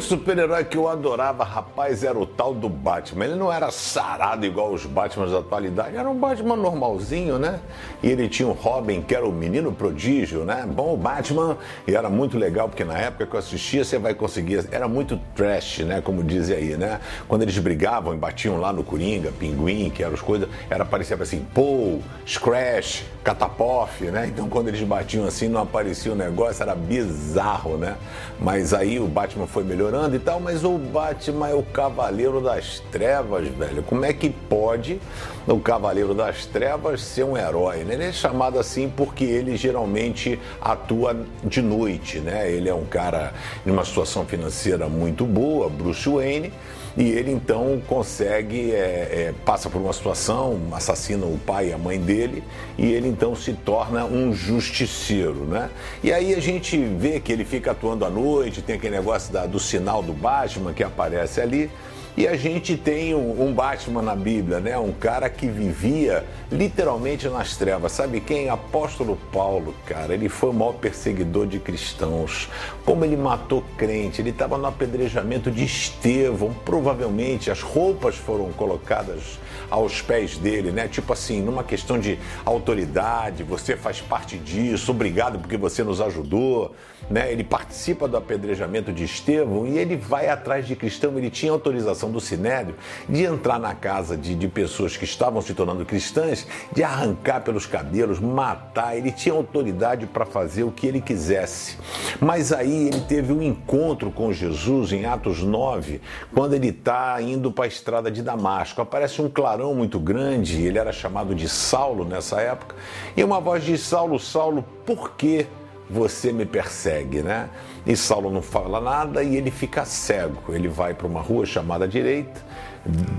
super-herói que eu adorava, rapaz, era o tal do Batman. Ele não era sarado igual os Batmans da atualidade, era um Batman normalzinho, né? E ele tinha um Robin, que era o menino prodígio, né? Bom, o Batman, e era muito legal, porque na época que eu assistia, você vai conseguir. Era muito trash, né? Como dizem aí, né? Quando eles brigavam e batiam lá no Coringa, Pinguim, que eram as coisas, era parecia assim, Paul, Scratch, Catapoff, né? Então quando eles batiam assim, não aparecia o negócio, era bizarro, né? Mas aí o Batman foi melhorando e tal, mas o Batman é o Cavaleiro das Trevas, velho. Como é que pode o Cavaleiro das Trevas ser um herói? Né? Ele é chamado assim porque ele geralmente atua de noite, né? Ele é um cara em uma situação financeira muito boa, Bruce Wayne e ele então consegue, é, é, passa por uma situação, assassina o pai e a mãe dele, e ele então se torna um justiceiro, né? E aí a gente vê que ele fica atuando à noite, tem aquele negócio da, do sinal do Batman que aparece ali. E a gente tem um, Batman na Bíblia, né? Um cara que vivia literalmente nas trevas. Sabe quem? Apóstolo Paulo, cara. Ele foi o maior perseguidor de cristãos. Como ele matou crente. Ele estava no apedrejamento de Estevão. Provavelmente as roupas foram colocadas aos pés dele, né? Tipo assim, numa questão de autoridade, você faz parte disso, obrigado porque você nos ajudou, né? Ele participa do apedrejamento de Estevão e ele vai atrás de cristão. Ele tinha autorização do Sinédrio de entrar na casa de, de pessoas que estavam se tornando cristãs, de arrancar pelos cabelos, matar. Ele tinha autoridade para fazer o que ele quisesse. Mas aí ele teve um encontro com Jesus em Atos 9, quando ele está indo para a estrada de Damasco. Aparece um clarão muito grande, ele era chamado de Saulo nessa época, e uma voz diz: Saulo, Saulo, por que você me persegue, né? E Saulo não fala nada e ele fica cego. Ele vai para uma rua chamada direita.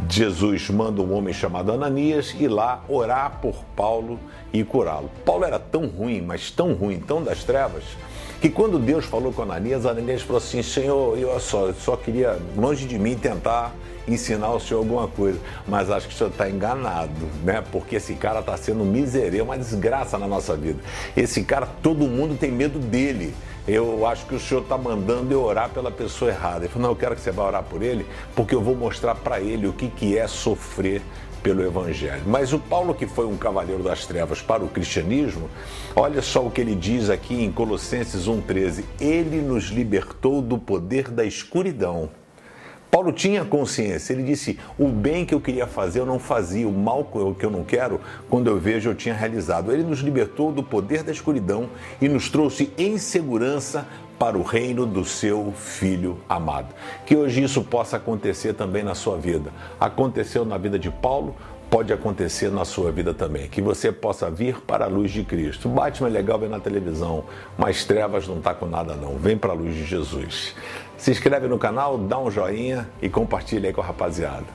Jesus manda um homem chamado Ananias ir lá orar por Paulo e curá-lo. Paulo era tão ruim, mas tão ruim, tão das trevas, que quando Deus falou com Ananias, Ananias falou assim: Senhor, eu só, só queria, longe de mim, tentar ensinar o senhor alguma coisa, mas acho que o senhor está enganado, né? Porque esse cara está sendo miserável, uma desgraça na nossa vida. Esse cara, todo mundo tem medo dele. Eu acho que o senhor está mandando eu orar pela pessoa errada. Ele falou: Não, eu quero que você vá orar por ele, porque eu vou mostrar para ele o que, que é sofrer pelo Evangelho. Mas o Paulo, que foi um cavaleiro das trevas para o cristianismo, olha só o que ele diz aqui em Colossenses 1,13: Ele nos libertou do poder da escuridão Paulo tinha consciência, ele disse: o bem que eu queria fazer eu não fazia, o mal que eu não quero, quando eu vejo eu tinha realizado. Ele nos libertou do poder da escuridão e nos trouxe em segurança para o reino do seu filho amado. Que hoje isso possa acontecer também na sua vida. Aconteceu na vida de Paulo, pode acontecer na sua vida também. Que você possa vir para a luz de Cristo. Batman é legal ver na televisão, mas trevas não está com nada não. Vem para a luz de Jesus. Se inscreve no canal, dá um joinha e compartilha aí com a rapaziada.